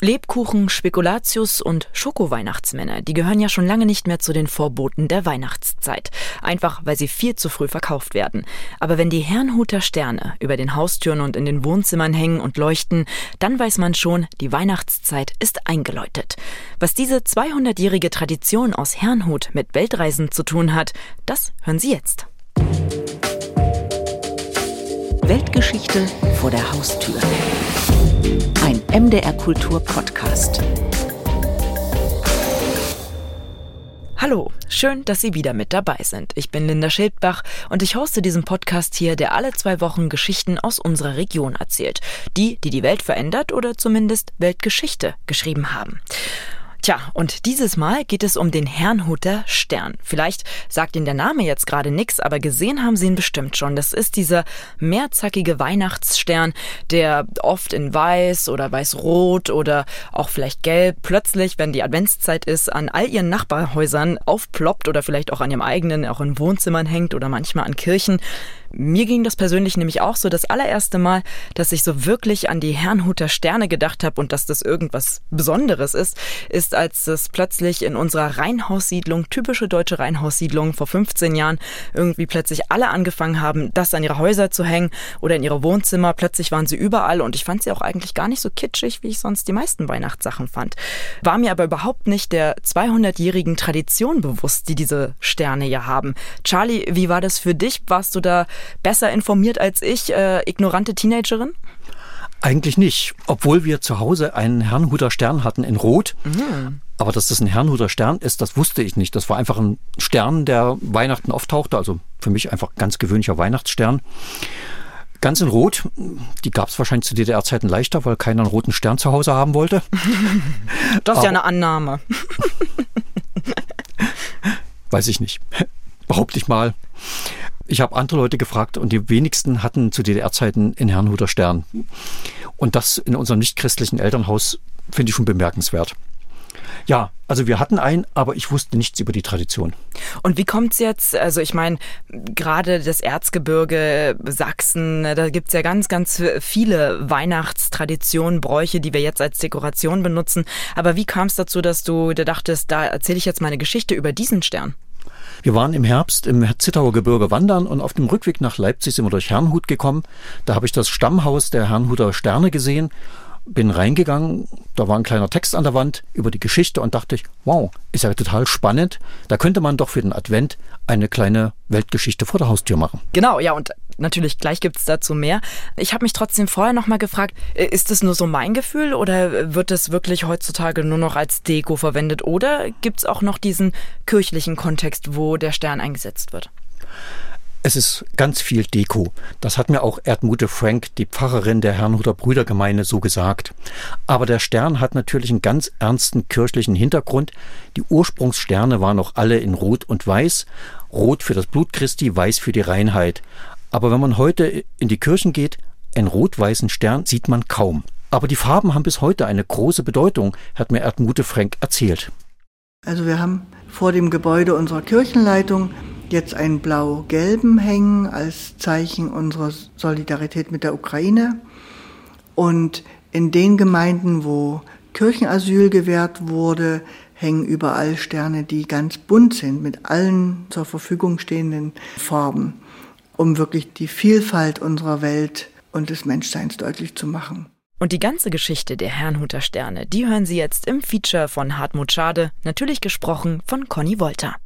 Lebkuchen, Spekulatius und Schoko-Weihnachtsmänner, die gehören ja schon lange nicht mehr zu den Vorboten der Weihnachtszeit. Einfach, weil sie viel zu früh verkauft werden. Aber wenn die Herrnhuter Sterne über den Haustüren und in den Wohnzimmern hängen und leuchten, dann weiß man schon, die Weihnachtszeit ist eingeläutet. Was diese 200-jährige Tradition aus Herrnhut mit Weltreisen zu tun hat, das hören Sie jetzt. Weltgeschichte vor der Haustür. MDR Kultur Podcast. Hallo, schön, dass Sie wieder mit dabei sind. Ich bin Linda Schildbach und ich hoste diesen Podcast hier, der alle zwei Wochen Geschichten aus unserer Region erzählt. Die, die die Welt verändert oder zumindest Weltgeschichte geschrieben haben. Tja, und dieses Mal geht es um den Herrnhuter Stern. Vielleicht sagt Ihnen der Name jetzt gerade nichts, aber gesehen haben Sie ihn bestimmt schon. Das ist dieser mehrzackige Weihnachtsstern, der oft in weiß oder weiß-rot oder auch vielleicht gelb plötzlich, wenn die Adventszeit ist, an all Ihren Nachbarhäusern aufploppt oder vielleicht auch an Ihrem eigenen, auch in Wohnzimmern hängt oder manchmal an Kirchen. Mir ging das persönlich nämlich auch so das allererste Mal, dass ich so wirklich an die Herrnhuter Sterne gedacht habe und dass das irgendwas Besonderes ist, ist, als es plötzlich in unserer Reihenhaussiedlung, typische deutsche Reihenhaussiedlung vor 15 Jahren, irgendwie plötzlich alle angefangen haben, das an ihre Häuser zu hängen oder in ihre Wohnzimmer. Plötzlich waren sie überall und ich fand sie auch eigentlich gar nicht so kitschig, wie ich sonst die meisten Weihnachtssachen fand. War mir aber überhaupt nicht der 200-jährigen Tradition bewusst, die diese Sterne ja haben. Charlie, wie war das für dich? Warst du da besser informiert als ich, äh, ignorante Teenagerin? Eigentlich nicht, obwohl wir zu Hause einen Herrnhuter Stern hatten in Rot. Mhm. Aber dass das ein Herrnhuter Stern ist, das wusste ich nicht. Das war einfach ein Stern, der Weihnachten auftauchte. Also für mich einfach ganz gewöhnlicher Weihnachtsstern. Ganz in Rot. Die gab es wahrscheinlich zu DDR-Zeiten leichter, weil keiner einen roten Stern zu Hause haben wollte. das ist ja eine Annahme. weiß ich nicht. Behaupte ich mal. Ich habe andere Leute gefragt und die wenigsten hatten zu DDR-Zeiten in Herrnhuter Stern. Und das in unserem nichtchristlichen Elternhaus finde ich schon bemerkenswert. Ja, also wir hatten einen, aber ich wusste nichts über die Tradition. Und wie kommt's jetzt? Also ich meine, gerade das Erzgebirge, Sachsen, da gibt's ja ganz, ganz viele Weihnachtstraditionen, Bräuche, die wir jetzt als Dekoration benutzen. Aber wie kam es dazu, dass du da dachtest, da erzähle ich jetzt meine Geschichte über diesen Stern? Wir waren im Herbst im Zittauer Gebirge wandern und auf dem Rückweg nach Leipzig sind wir durch Herrnhut gekommen. Da habe ich das Stammhaus der Herrnhuter Sterne gesehen bin reingegangen, da war ein kleiner Text an der Wand über die Geschichte und dachte ich, wow, ist ja total spannend. Da könnte man doch für den Advent eine kleine Weltgeschichte vor der Haustür machen. Genau, ja, und natürlich gleich gibt es dazu mehr. Ich habe mich trotzdem vorher nochmal gefragt, äh, ist das nur so mein Gefühl oder wird es wirklich heutzutage nur noch als Deko verwendet oder gibt es auch noch diesen kirchlichen Kontext, wo der Stern eingesetzt wird? Es ist ganz viel Deko. Das hat mir auch Erdmute Frank, die Pfarrerin der Herrnhuter Brüdergemeinde, so gesagt. Aber der Stern hat natürlich einen ganz ernsten kirchlichen Hintergrund. Die Ursprungssterne waren auch alle in Rot und Weiß. Rot für das Blut Christi, Weiß für die Reinheit. Aber wenn man heute in die Kirchen geht, einen rot-weißen Stern sieht man kaum. Aber die Farben haben bis heute eine große Bedeutung, hat mir Erdmute Frank erzählt. Also wir haben vor dem Gebäude unserer Kirchenleitung jetzt einen blau-gelben hängen als Zeichen unserer Solidarität mit der Ukraine. Und in den Gemeinden, wo Kirchenasyl gewährt wurde, hängen überall Sterne, die ganz bunt sind mit allen zur Verfügung stehenden Farben, um wirklich die Vielfalt unserer Welt und des Menschseins deutlich zu machen. Und die ganze Geschichte der Herrnhuter Sterne, die hören Sie jetzt im Feature von Hartmut Schade, natürlich gesprochen von Conny Wolter.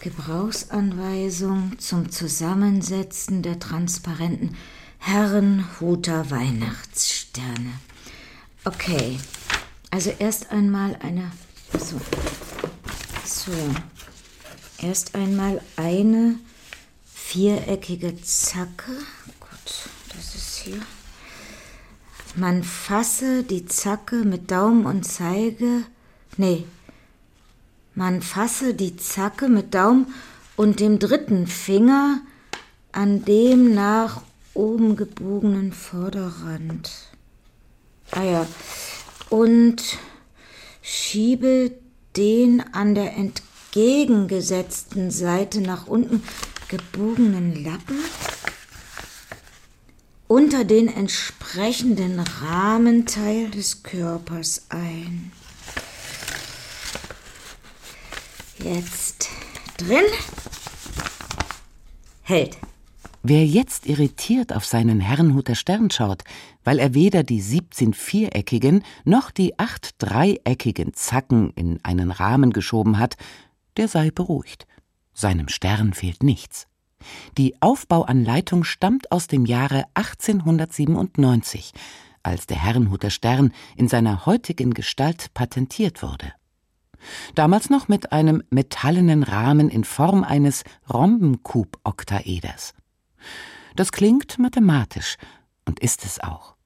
Gebrauchsanweisung zum Zusammensetzen der transparenten Herrenhuter Weihnachtssterne. Okay, also erst einmal eine. So. So. Erst einmal eine viereckige Zacke. Gut, das ist hier. Man fasse die Zacke mit Daumen und Zeige. Nee, man fasse die Zacke mit Daumen und dem dritten Finger an dem nach oben gebogenen Vorderrand. Ah ja. Und schiebe den an der entgegengesetzten Seite nach unten gebogenen Lappen unter den entsprechenden Rahmenteil des Körpers ein. Jetzt drin. Hält. Wer jetzt irritiert auf seinen Herrenhuter Stern schaut, weil er weder die 17 viereckigen noch die acht dreieckigen Zacken in einen Rahmen geschoben hat, der sei beruhigt. Seinem Stern fehlt nichts. Die Aufbauanleitung stammt aus dem Jahre 1897, als der Herrenhuter Stern in seiner heutigen Gestalt patentiert wurde. Damals noch mit einem metallenen Rahmen in Form eines Rhombenkuboktaeders. Das klingt mathematisch und ist es auch.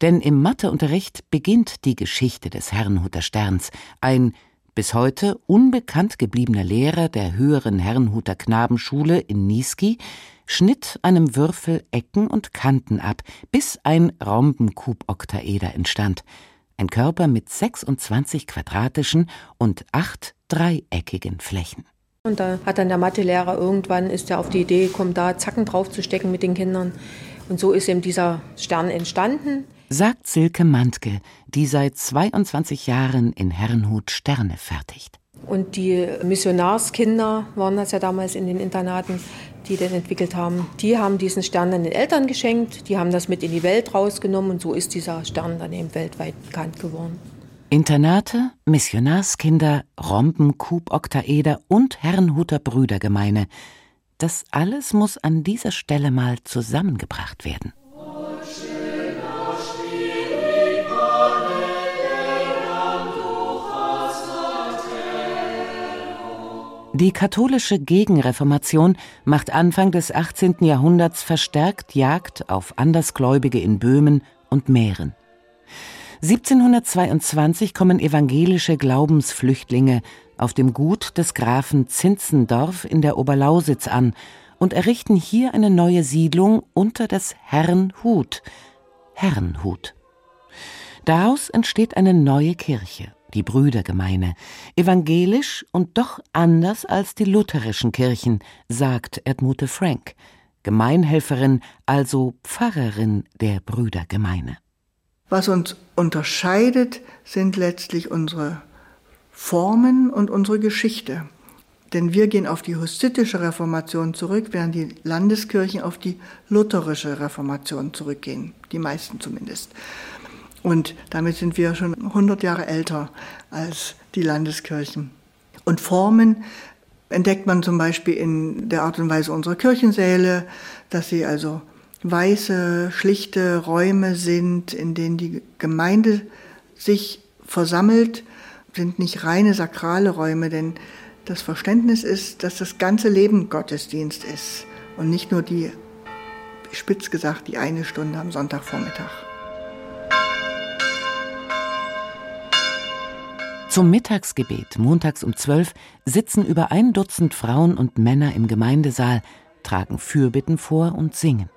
Denn im Matheunterricht beginnt die Geschichte des Herrenhuter Sterns, ein bis heute unbekannt gebliebener Lehrer der höheren Herrenhuter Knabenschule in Niesky schnitt einem Würfel Ecken und Kanten ab, bis ein Rhombenkuboktaeder entstand, ein Körper mit 26 quadratischen und acht dreieckigen Flächen. Und da hat dann der Mathelehrer irgendwann ist er auf die Idee gekommen, da Zacken draufzustecken mit den Kindern. Und so ist eben dieser Stern entstanden sagt Silke Mantke, die seit 22 Jahren in Herrenhut Sterne fertigt. Und die Missionarskinder waren das ja damals in den Internaten, die den entwickelt haben. Die haben diesen Stern dann den Eltern geschenkt, die haben das mit in die Welt rausgenommen und so ist dieser Stern dann eben weltweit bekannt geworden. Internate, Missionarskinder, Rompen, Kuboktaeder und Herrenhuter Brüdergemeine. Das alles muss an dieser Stelle mal zusammengebracht werden. Die katholische Gegenreformation macht Anfang des 18. Jahrhunderts verstärkt Jagd auf Andersgläubige in Böhmen und Mähren. 1722 kommen evangelische Glaubensflüchtlinge auf dem Gut des Grafen Zinzendorf in der Oberlausitz an und errichten hier eine neue Siedlung unter des Herrenhut. Herrenhut. Daraus entsteht eine neue Kirche die Brüdergemeine, evangelisch und doch anders als die lutherischen Kirchen, sagt Edmute Frank, Gemeinhelferin, also Pfarrerin der Brüdergemeine. Was uns unterscheidet, sind letztlich unsere Formen und unsere Geschichte. Denn wir gehen auf die hussitische Reformation zurück, während die Landeskirchen auf die lutherische Reformation zurückgehen, die meisten zumindest. Und damit sind wir schon 100 Jahre älter als die Landeskirchen. Und Formen entdeckt man zum Beispiel in der Art und Weise unserer Kirchensäle, dass sie also weiße, schlichte Räume sind, in denen die Gemeinde sich versammelt, sind nicht reine sakrale Räume, denn das Verständnis ist, dass das ganze Leben Gottesdienst ist und nicht nur die, spitz gesagt, die eine Stunde am Sonntagvormittag. Zum Mittagsgebet, montags um zwölf, sitzen über ein Dutzend Frauen und Männer im Gemeindesaal, tragen Fürbitten vor und singen.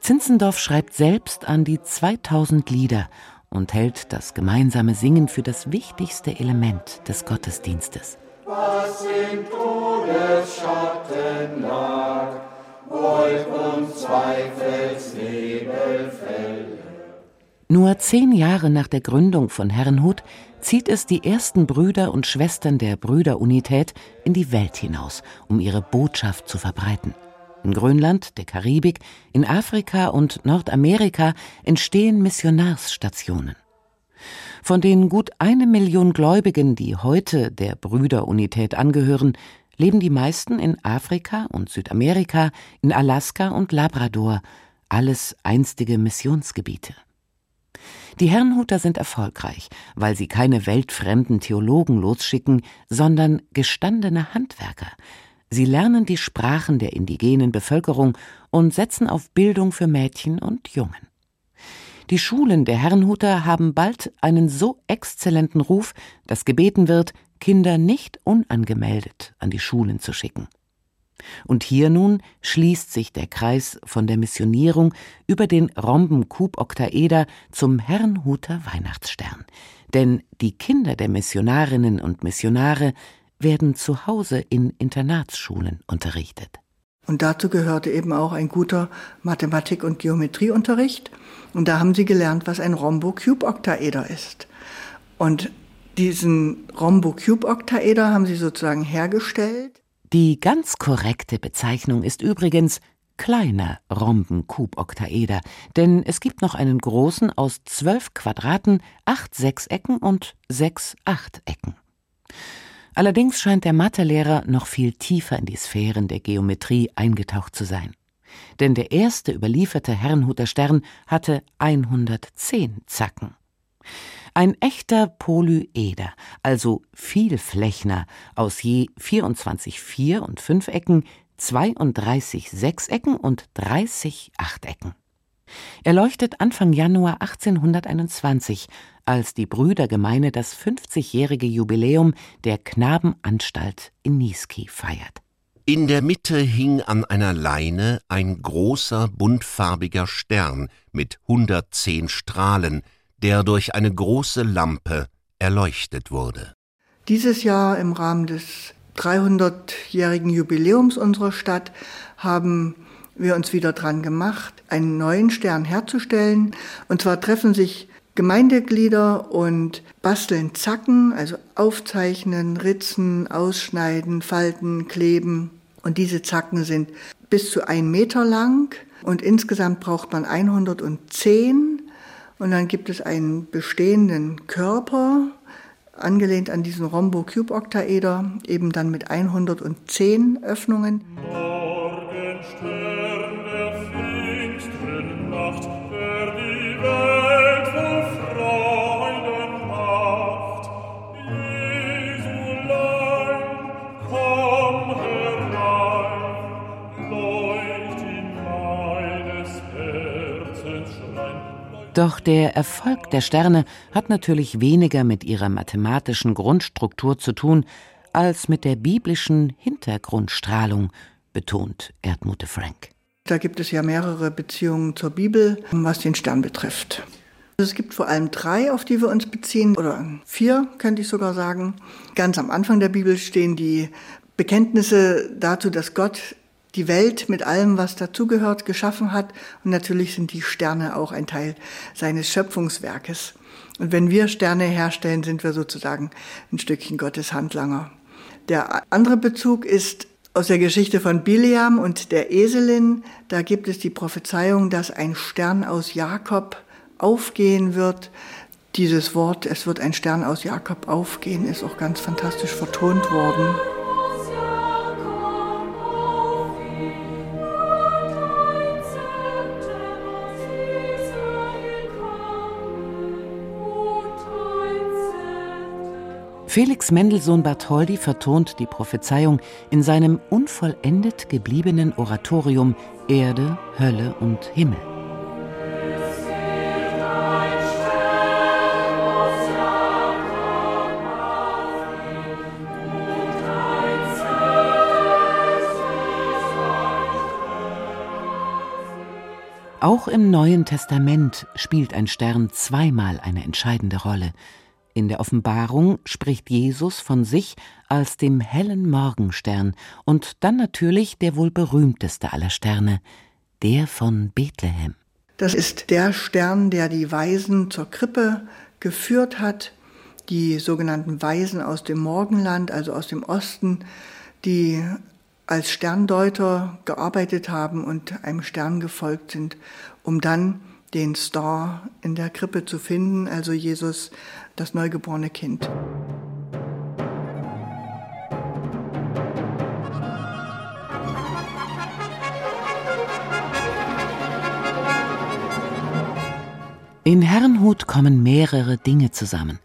Zinzendorf schreibt selbst an die 2000 Lieder und hält das gemeinsame Singen für das wichtigste Element des Gottesdienstes. Was im Todesschatten lag, Wolk und Zweifelsnebel fällt. Nur zehn Jahre nach der Gründung von Herrenhut zieht es die ersten Brüder und Schwestern der Brüderunität in die Welt hinaus, um ihre Botschaft zu verbreiten. In Grönland, der Karibik, in Afrika und Nordamerika entstehen Missionarsstationen. Von den gut eine Million Gläubigen, die heute der Brüderunität angehören, leben die meisten in Afrika und Südamerika, in Alaska und Labrador, alles einstige Missionsgebiete. Die Herrnhuter sind erfolgreich, weil sie keine weltfremden Theologen losschicken, sondern gestandene Handwerker. Sie lernen die Sprachen der indigenen Bevölkerung und setzen auf Bildung für Mädchen und Jungen. Die Schulen der Herrnhuter haben bald einen so exzellenten Ruf, dass gebeten wird, Kinder nicht unangemeldet an die Schulen zu schicken. Und hier nun schließt sich der Kreis von der Missionierung über den Rhombenkuboktaeder zum Herrnhuter Weihnachtsstern. Denn die Kinder der Missionarinnen und Missionare werden zu Hause in Internatsschulen unterrichtet. Und dazu gehörte eben auch ein guter Mathematik- und Geometrieunterricht. Und da haben sie gelernt, was ein Rhombo-Cube-Oktaeder ist. Und diesen Rhombo-Cube-Oktaeder haben sie sozusagen hergestellt. Die ganz korrekte Bezeichnung ist übrigens kleiner Rhomben-Kuboktaeder, denn es gibt noch einen großen aus zwölf Quadraten, acht Sechsecken und sechs Achtecken. Allerdings scheint der Mathelehrer noch viel tiefer in die Sphären der Geometrie eingetaucht zu sein. Denn der erste überlieferte Herrnhuter Stern hatte 110 Zacken. Ein echter Polyeder, also Vielflächner, aus je 24 Vier- und Fünfecken, 32 Sechsecken und 30 Achtecken. Er leuchtet Anfang Januar 1821, als die Brüdergemeine das 50-jährige Jubiläum der Knabenanstalt in Niesky feiert. In der Mitte hing an einer Leine ein großer buntfarbiger Stern mit 110 Strahlen, der durch eine große Lampe erleuchtet wurde. Dieses Jahr im Rahmen des 300-jährigen Jubiläums unserer Stadt haben wir uns wieder dran gemacht, einen neuen Stern herzustellen. Und zwar treffen sich Gemeindeglieder und basteln Zacken, also aufzeichnen, ritzen, ausschneiden, falten, kleben. Und diese Zacken sind bis zu ein Meter lang und insgesamt braucht man 110. Und dann gibt es einen bestehenden Körper, angelehnt an diesen Rhombo-Cube-Oktaeder, eben dann mit 110 Öffnungen. Morgenstern Doch der Erfolg der Sterne hat natürlich weniger mit ihrer mathematischen Grundstruktur zu tun, als mit der biblischen Hintergrundstrahlung, betont Erdmute Frank. Da gibt es ja mehrere Beziehungen zur Bibel, was den Stern betrifft. Es gibt vor allem drei, auf die wir uns beziehen, oder vier, könnte ich sogar sagen. Ganz am Anfang der Bibel stehen die Bekenntnisse dazu, dass Gott die Welt mit allem, was dazugehört, geschaffen hat. Und natürlich sind die Sterne auch ein Teil seines Schöpfungswerkes. Und wenn wir Sterne herstellen, sind wir sozusagen ein Stückchen Gottes Handlanger. Der andere Bezug ist aus der Geschichte von Biliam und der Eselin. Da gibt es die Prophezeiung, dass ein Stern aus Jakob aufgehen wird. Dieses Wort, es wird ein Stern aus Jakob aufgehen, ist auch ganz fantastisch vertont worden. Felix Mendelssohn Bartholdy vertont die Prophezeiung in seinem unvollendet gebliebenen Oratorium Erde, Hölle und Himmel. Auch im Neuen Testament spielt ein Stern zweimal eine entscheidende Rolle. In der Offenbarung spricht Jesus von sich als dem hellen Morgenstern und dann natürlich der wohl berühmteste aller Sterne, der von Bethlehem. Das ist der Stern, der die Weisen zur Krippe geführt hat, die sogenannten Weisen aus dem Morgenland, also aus dem Osten, die als Sterndeuter gearbeitet haben und einem Stern gefolgt sind, um dann den Star in der Krippe zu finden, also Jesus, das neugeborene Kind. In Herrnhut kommen mehrere Dinge zusammen.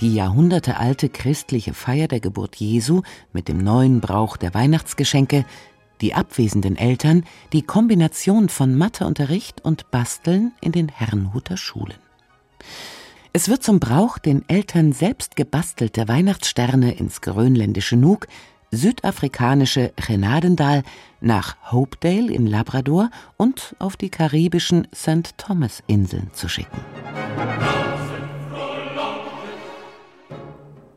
Die jahrhundertealte christliche Feier der Geburt Jesu mit dem neuen Brauch der Weihnachtsgeschenke, die abwesenden Eltern, die Kombination von Matheunterricht und Basteln in den Herrnhuter Schulen. Es wird zum Brauch, den Eltern selbst gebastelte Weihnachtssterne ins grönländische Nuuk, südafrikanische Genadendal, nach Hopedale in Labrador und auf die karibischen St. Thomas-Inseln zu schicken.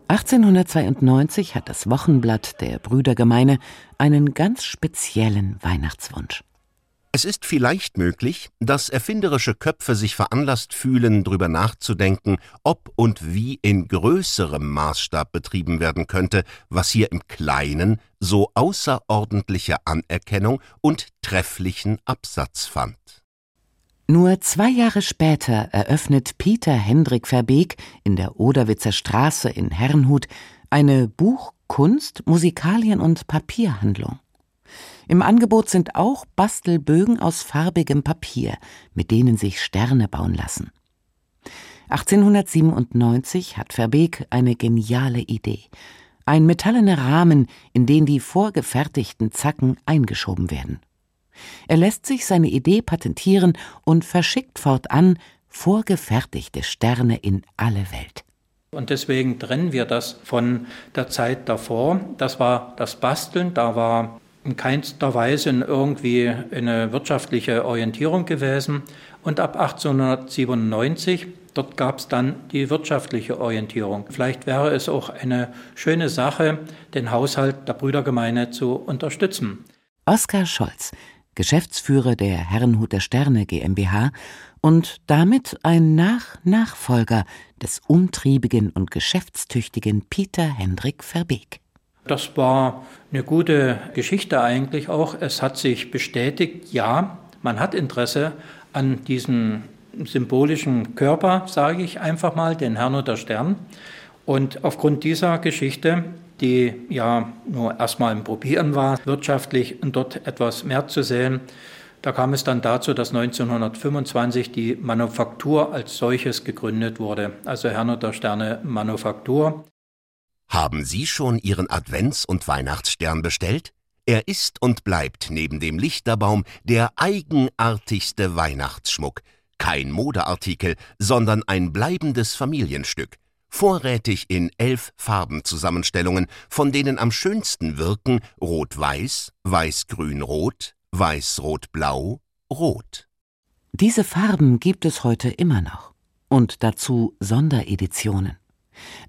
1892 hat das Wochenblatt der Brüdergemeine einen ganz speziellen Weihnachtswunsch. Es ist vielleicht möglich, dass erfinderische Köpfe sich veranlasst fühlen, darüber nachzudenken, ob und wie in größerem Maßstab betrieben werden könnte, was hier im Kleinen so außerordentliche Anerkennung und trefflichen Absatz fand. Nur zwei Jahre später eröffnet Peter Hendrik Verbeek in der Oderwitzer Straße in Herrnhut eine Buch-, Kunst-, Musikalien- und Papierhandlung. Im Angebot sind auch Bastelbögen aus farbigem Papier, mit denen sich Sterne bauen lassen. 1897 hat Verbeek eine geniale Idee. Ein metallener Rahmen, in den die vorgefertigten Zacken eingeschoben werden. Er lässt sich seine Idee patentieren und verschickt fortan vorgefertigte Sterne in alle Welt. Und deswegen trennen wir das von der Zeit davor. Das war das Basteln, da war in keinster Weise irgendwie eine wirtschaftliche Orientierung gewesen. Und ab 1897, dort gab es dann die wirtschaftliche Orientierung. Vielleicht wäre es auch eine schöne Sache, den Haushalt der Brüdergemeine zu unterstützen. Oskar Scholz, Geschäftsführer der Herrenhuter Sterne GmbH und damit ein Nach-Nachfolger des umtriebigen und geschäftstüchtigen Peter Hendrik Verbeek. Das war eine gute Geschichte eigentlich auch. Es hat sich bestätigt, ja, man hat Interesse an diesem symbolischen Körper, sage ich einfach mal, den Herrnhuter Stern. Und aufgrund dieser Geschichte die ja nur erstmal im Probieren war, wirtschaftlich dort etwas mehr zu sehen. Da kam es dann dazu, dass 1925 die Manufaktur als solches gegründet wurde, also Herrnhuter Sterne Manufaktur. Haben Sie schon Ihren Advents- und Weihnachtsstern bestellt? Er ist und bleibt neben dem Lichterbaum der eigenartigste Weihnachtsschmuck. Kein Modeartikel, sondern ein bleibendes Familienstück vorrätig in elf Farbenzusammenstellungen, von denen am schönsten wirken Rot-Weiß, Weiß-Grün-Rot, Weiß-Rot-Blau, Rot. Diese Farben gibt es heute immer noch. Und dazu Sondereditionen.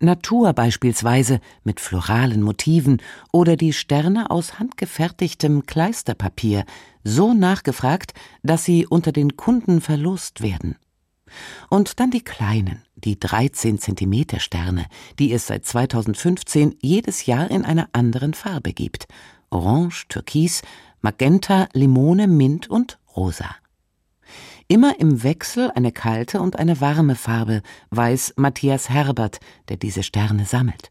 Natur beispielsweise mit floralen Motiven oder die Sterne aus handgefertigtem Kleisterpapier, so nachgefragt, dass sie unter den Kunden verlost werden. Und dann die kleinen, die 13 Zentimeter Sterne, die es seit 2015 jedes Jahr in einer anderen Farbe gibt. Orange, Türkis, Magenta, Limone, Mint und Rosa. Immer im Wechsel eine kalte und eine warme Farbe, weiß Matthias Herbert, der diese Sterne sammelt.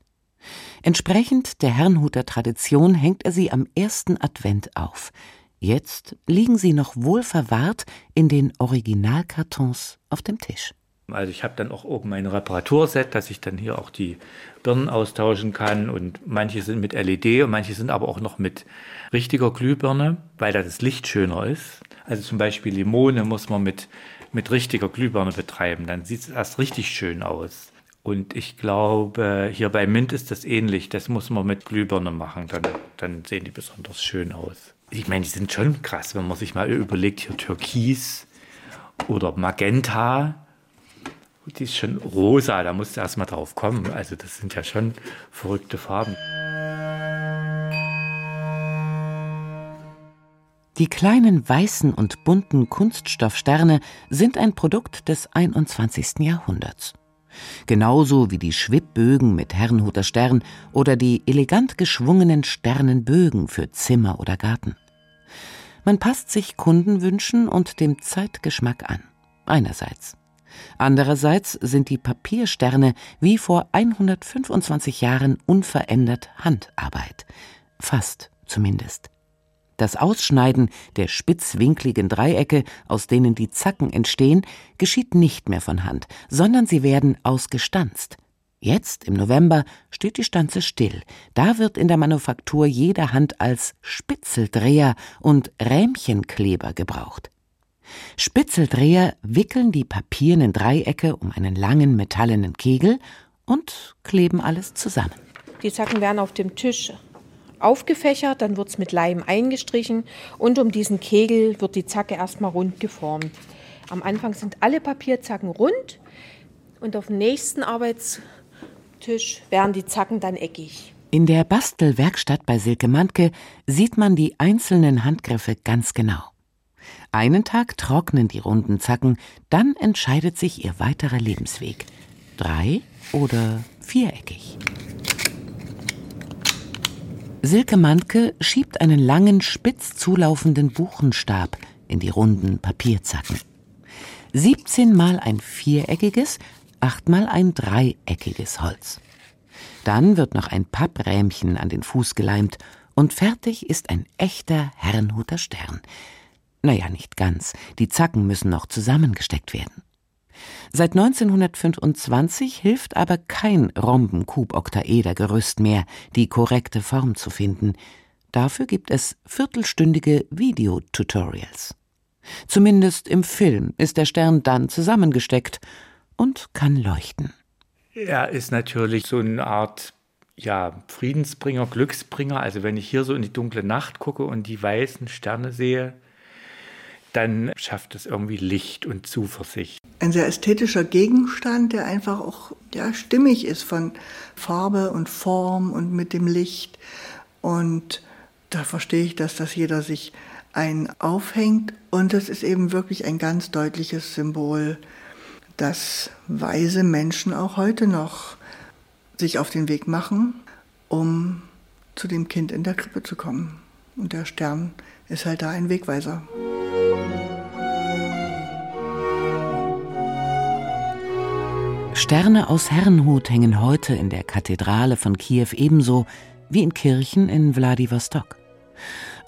Entsprechend der Herrnhuter Tradition hängt er sie am ersten Advent auf. Jetzt liegen sie noch wohl verwahrt in den Originalkartons auf dem Tisch. Also ich habe dann auch oben mein Reparaturset, dass ich dann hier auch die Birnen austauschen kann und manche sind mit LED und manche sind aber auch noch mit richtiger Glühbirne, weil da das Licht schöner ist. Also zum Beispiel Limone muss man mit, mit richtiger Glühbirne betreiben, dann sieht es erst richtig schön aus. Und ich glaube, hier bei Mint ist das ähnlich. Das muss man mit Glühbirne machen, dann, dann sehen die besonders schön aus ich meine, die sind schon krass, wenn man sich mal überlegt, hier Türkis oder Magenta. Die ist schon rosa, da musst du erst mal drauf kommen. Also, das sind ja schon verrückte Farben. Die kleinen weißen und bunten Kunststoffsterne sind ein Produkt des 21. Jahrhunderts. Genauso wie die Schwibbögen mit Herrnhuter Stern oder die elegant geschwungenen Sternenbögen für Zimmer oder Garten. Man passt sich Kundenwünschen und dem Zeitgeschmack an. Einerseits. Andererseits sind die Papiersterne wie vor 125 Jahren unverändert Handarbeit. Fast zumindest. Das Ausschneiden der spitzwinkligen Dreiecke, aus denen die Zacken entstehen, geschieht nicht mehr von Hand, sondern sie werden ausgestanzt. Jetzt, im November, steht die Stanze still. Da wird in der Manufaktur jede Hand als Spitzeldreher und Rähmchenkleber gebraucht. Spitzeldreher wickeln die papiernen Dreiecke um einen langen metallenen Kegel und kleben alles zusammen. Die Zacken werden auf dem Tisch aufgefächert, dann wird es mit Leim eingestrichen und um diesen Kegel wird die Zacke erstmal rund geformt. Am Anfang sind alle Papierzacken rund und auf dem nächsten Arbeits Tisch werden die Zacken dann eckig. In der Bastelwerkstatt bei Silke Mantke sieht man die einzelnen Handgriffe ganz genau. Einen Tag trocknen die runden Zacken, dann entscheidet sich ihr weiterer Lebensweg. Drei oder viereckig. Silke Mantke schiebt einen langen, spitz zulaufenden Buchenstab in die runden Papierzacken. 17 mal ein viereckiges, 8 mal ein dreieckiges Holz. Dann wird noch ein Papprähmchen an den Fuß geleimt und fertig ist ein echter Herrenhuter Stern. Naja, nicht ganz. Die Zacken müssen noch zusammengesteckt werden. Seit 1925 hilft aber kein Rhomben-Kub-Oktaeder-Gerüst mehr, die korrekte Form zu finden. Dafür gibt es viertelstündige Videotutorials. Zumindest im Film ist der Stern dann zusammengesteckt und kann leuchten. Er ist natürlich so eine Art ja, Friedensbringer, Glücksbringer. Also wenn ich hier so in die dunkle Nacht gucke und die weißen Sterne sehe, dann schafft es irgendwie Licht und Zuversicht. Ein sehr ästhetischer Gegenstand, der einfach auch ja, stimmig ist von Farbe und Form und mit dem Licht. Und da verstehe ich, dass das jeder sich ein aufhängt. Und es ist eben wirklich ein ganz deutliches Symbol, dass weise Menschen auch heute noch sich auf den Weg machen, um zu dem Kind in der Krippe zu kommen. Und der Stern ist halt da ein Wegweiser. Sterne aus Herrenhut hängen heute in der Kathedrale von Kiew ebenso wie in Kirchen in Wladiwostok.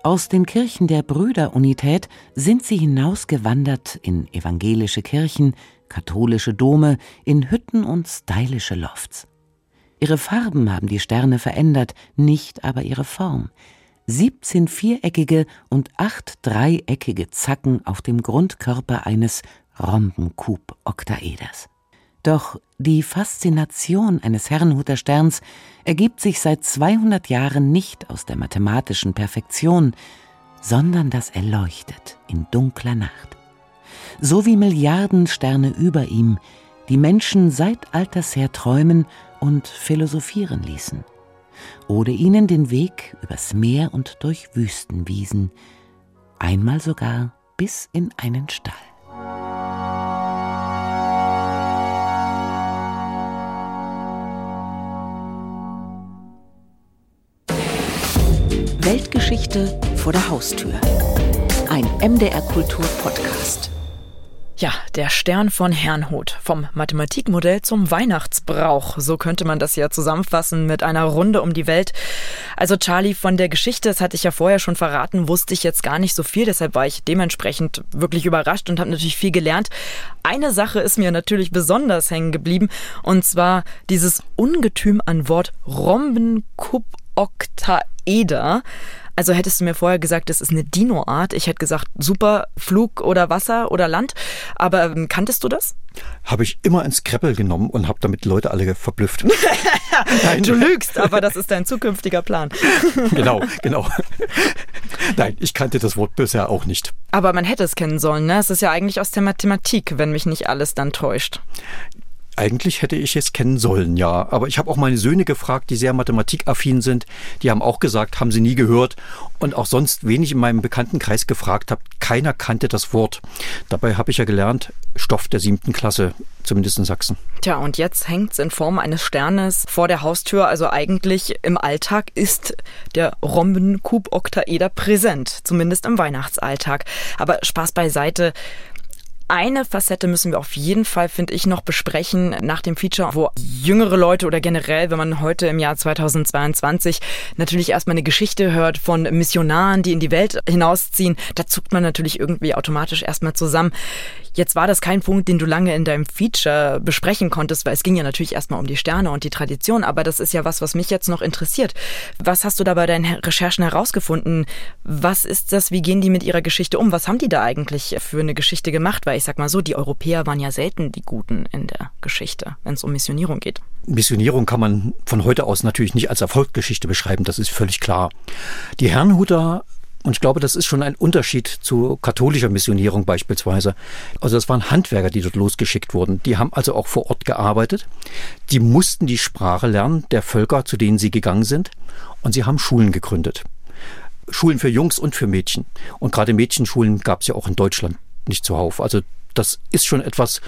Aus den Kirchen der Brüderunität sind sie hinausgewandert in evangelische Kirchen, katholische Dome, in Hütten und stylische Lofts. Ihre Farben haben die Sterne verändert, nicht aber ihre Form. 17 viereckige und acht dreieckige Zacken auf dem Grundkörper eines Rhombenkub-Oktaeders. Doch die Faszination eines Herrenhuter Sterns ergibt sich seit 200 Jahren nicht aus der mathematischen Perfektion, sondern dass er leuchtet in dunkler Nacht. So wie Milliarden Sterne über ihm, die Menschen seit alters her träumen und philosophieren ließen, oder ihnen den Weg übers Meer und durch Wüstenwiesen, einmal sogar bis in einen Stall. Weltgeschichte vor der Haustür. Ein MDR Kultur Podcast. Ja, der Stern von Herrnhut. Vom Mathematikmodell zum Weihnachtsbrauch. So könnte man das ja zusammenfassen mit einer Runde um die Welt. Also Charlie, von der Geschichte, das hatte ich ja vorher schon verraten, wusste ich jetzt gar nicht so viel. Deshalb war ich dementsprechend wirklich überrascht und habe natürlich viel gelernt. Eine Sache ist mir natürlich besonders hängen geblieben. Und zwar dieses Ungetüm an Wort Rhombenkuboktaeder. Also hättest du mir vorher gesagt, das ist eine Dinoart, ich hätte gesagt, super, Flug oder Wasser oder Land. Aber ähm, kanntest du das? Habe ich immer ins Kreppel genommen und habe damit Leute alle verblüfft. du lügst, aber das ist dein zukünftiger Plan. genau, genau. Nein, ich kannte das Wort bisher auch nicht. Aber man hätte es kennen sollen, ne? Es ist ja eigentlich aus der Mathematik, wenn mich nicht alles dann täuscht. Eigentlich hätte ich es kennen sollen, ja. Aber ich habe auch meine Söhne gefragt, die sehr mathematikaffin sind. Die haben auch gesagt, haben sie nie gehört. Und auch sonst, wen ich in meinem Bekanntenkreis gefragt habe, keiner kannte das Wort. Dabei habe ich ja gelernt, Stoff der siebten Klasse, zumindest in Sachsen. Tja, und jetzt hängt es in Form eines Sternes vor der Haustür. Also eigentlich im Alltag ist der Rhombenkub-Oktaeder präsent, zumindest im Weihnachtsalltag. Aber Spaß beiseite eine Facette müssen wir auf jeden Fall, finde ich, noch besprechen nach dem Feature, wo jüngere Leute oder generell, wenn man heute im Jahr 2022 natürlich erstmal eine Geschichte hört von Missionaren, die in die Welt hinausziehen, da zuckt man natürlich irgendwie automatisch erstmal zusammen. Jetzt war das kein Punkt, den du lange in deinem Feature besprechen konntest, weil es ging ja natürlich erstmal um die Sterne und die Tradition, aber das ist ja was, was mich jetzt noch interessiert. Was hast du da bei deinen Recherchen herausgefunden? Was ist das? Wie gehen die mit ihrer Geschichte um? Was haben die da eigentlich für eine Geschichte gemacht? Weil ich sag mal so, die Europäer waren ja selten die Guten in der Geschichte, wenn es um Missionierung geht. Missionierung kann man von heute aus natürlich nicht als Erfolgsgeschichte beschreiben, das ist völlig klar. Die Herrnhuter Und ich glaube, das ist schon ein Unterschied zu katholischer Missionierung beispielsweise. Also das waren Handwerker, die dort losgeschickt wurden. Die haben also auch vor Ort gearbeitet. Die mussten die Sprache lernen der Völker, zu denen sie gegangen sind. Und sie haben Schulen gegründet. Schulen für Jungs und für Mädchen. Und gerade Mädchenschulen gab es ja auch in Deutschland nicht zuhauf. Also das ist schon etwas,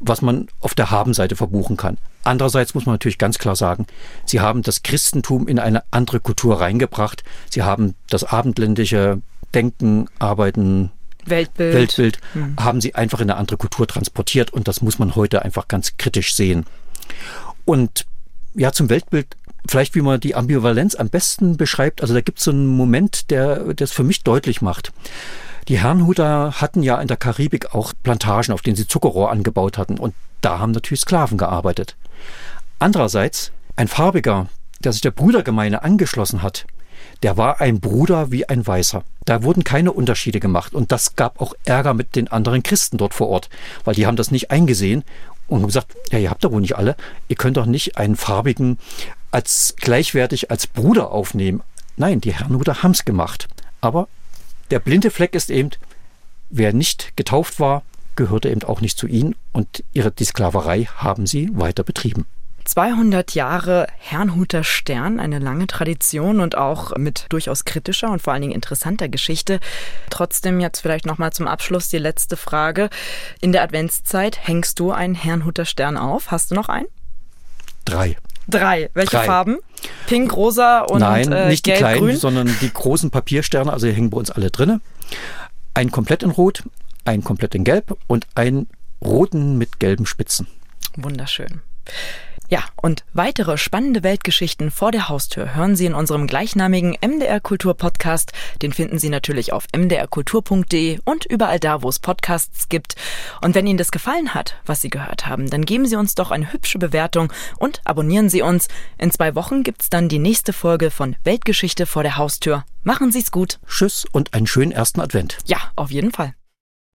was man auf der Habenseite verbuchen kann. Andererseits muss man natürlich ganz klar sagen, sie haben das Christentum in eine andere Kultur reingebracht. Sie haben das abendländische Denken, Arbeiten, Weltbild, Weltbild hm. haben sie einfach in eine andere Kultur transportiert und das muss man heute einfach ganz kritisch sehen. Und ja, zum Weltbild vielleicht, wie man die Ambivalenz am besten beschreibt. Also da gibt es so einen Moment, der das für mich deutlich macht. Die Herrnhuter hatten ja in der Karibik auch Plantagen, auf denen sie Zuckerrohr angebaut hatten. Und da haben natürlich Sklaven gearbeitet. Andererseits, ein Farbiger, der sich der Brüdergemeine angeschlossen hat, der war ein Bruder wie ein Weißer. Da wurden keine Unterschiede gemacht. Und das gab auch Ärger mit den anderen Christen dort vor Ort, weil die haben das nicht eingesehen und haben gesagt, ja, ihr habt doch wohl nicht alle. Ihr könnt doch nicht einen Farbigen als gleichwertig als Bruder aufnehmen. Nein, die Herrnhuter haben es gemacht. Aber der blinde Fleck ist eben, wer nicht getauft war, gehörte eben auch nicht zu ihnen und ihre, die Sklaverei haben sie weiter betrieben. 200 Jahre Herrnhuter Stern, eine lange Tradition und auch mit durchaus kritischer und vor allen Dingen interessanter Geschichte. Trotzdem jetzt vielleicht noch mal zum Abschluss die letzte Frage. In der Adventszeit hängst du einen Herrnhuter Stern auf? Hast du noch einen? Drei. Drei. Welche Drei. Farben? Pink, rosa und Nein, äh, nicht die gelb, kleinen, grün? sondern die großen Papiersterne, also die hängen bei uns alle drinne. Ein komplett in Rot, ein komplett in Gelb und einen roten mit gelben Spitzen. Wunderschön. Ja, und weitere spannende Weltgeschichten vor der Haustür hören Sie in unserem gleichnamigen MDR Kultur Podcast. Den finden Sie natürlich auf mdrkultur.de und überall da, wo es Podcasts gibt. Und wenn Ihnen das gefallen hat, was Sie gehört haben, dann geben Sie uns doch eine hübsche Bewertung und abonnieren Sie uns. In zwei Wochen gibt's dann die nächste Folge von Weltgeschichte vor der Haustür. Machen Sie's gut. Tschüss und einen schönen ersten Advent. Ja, auf jeden Fall.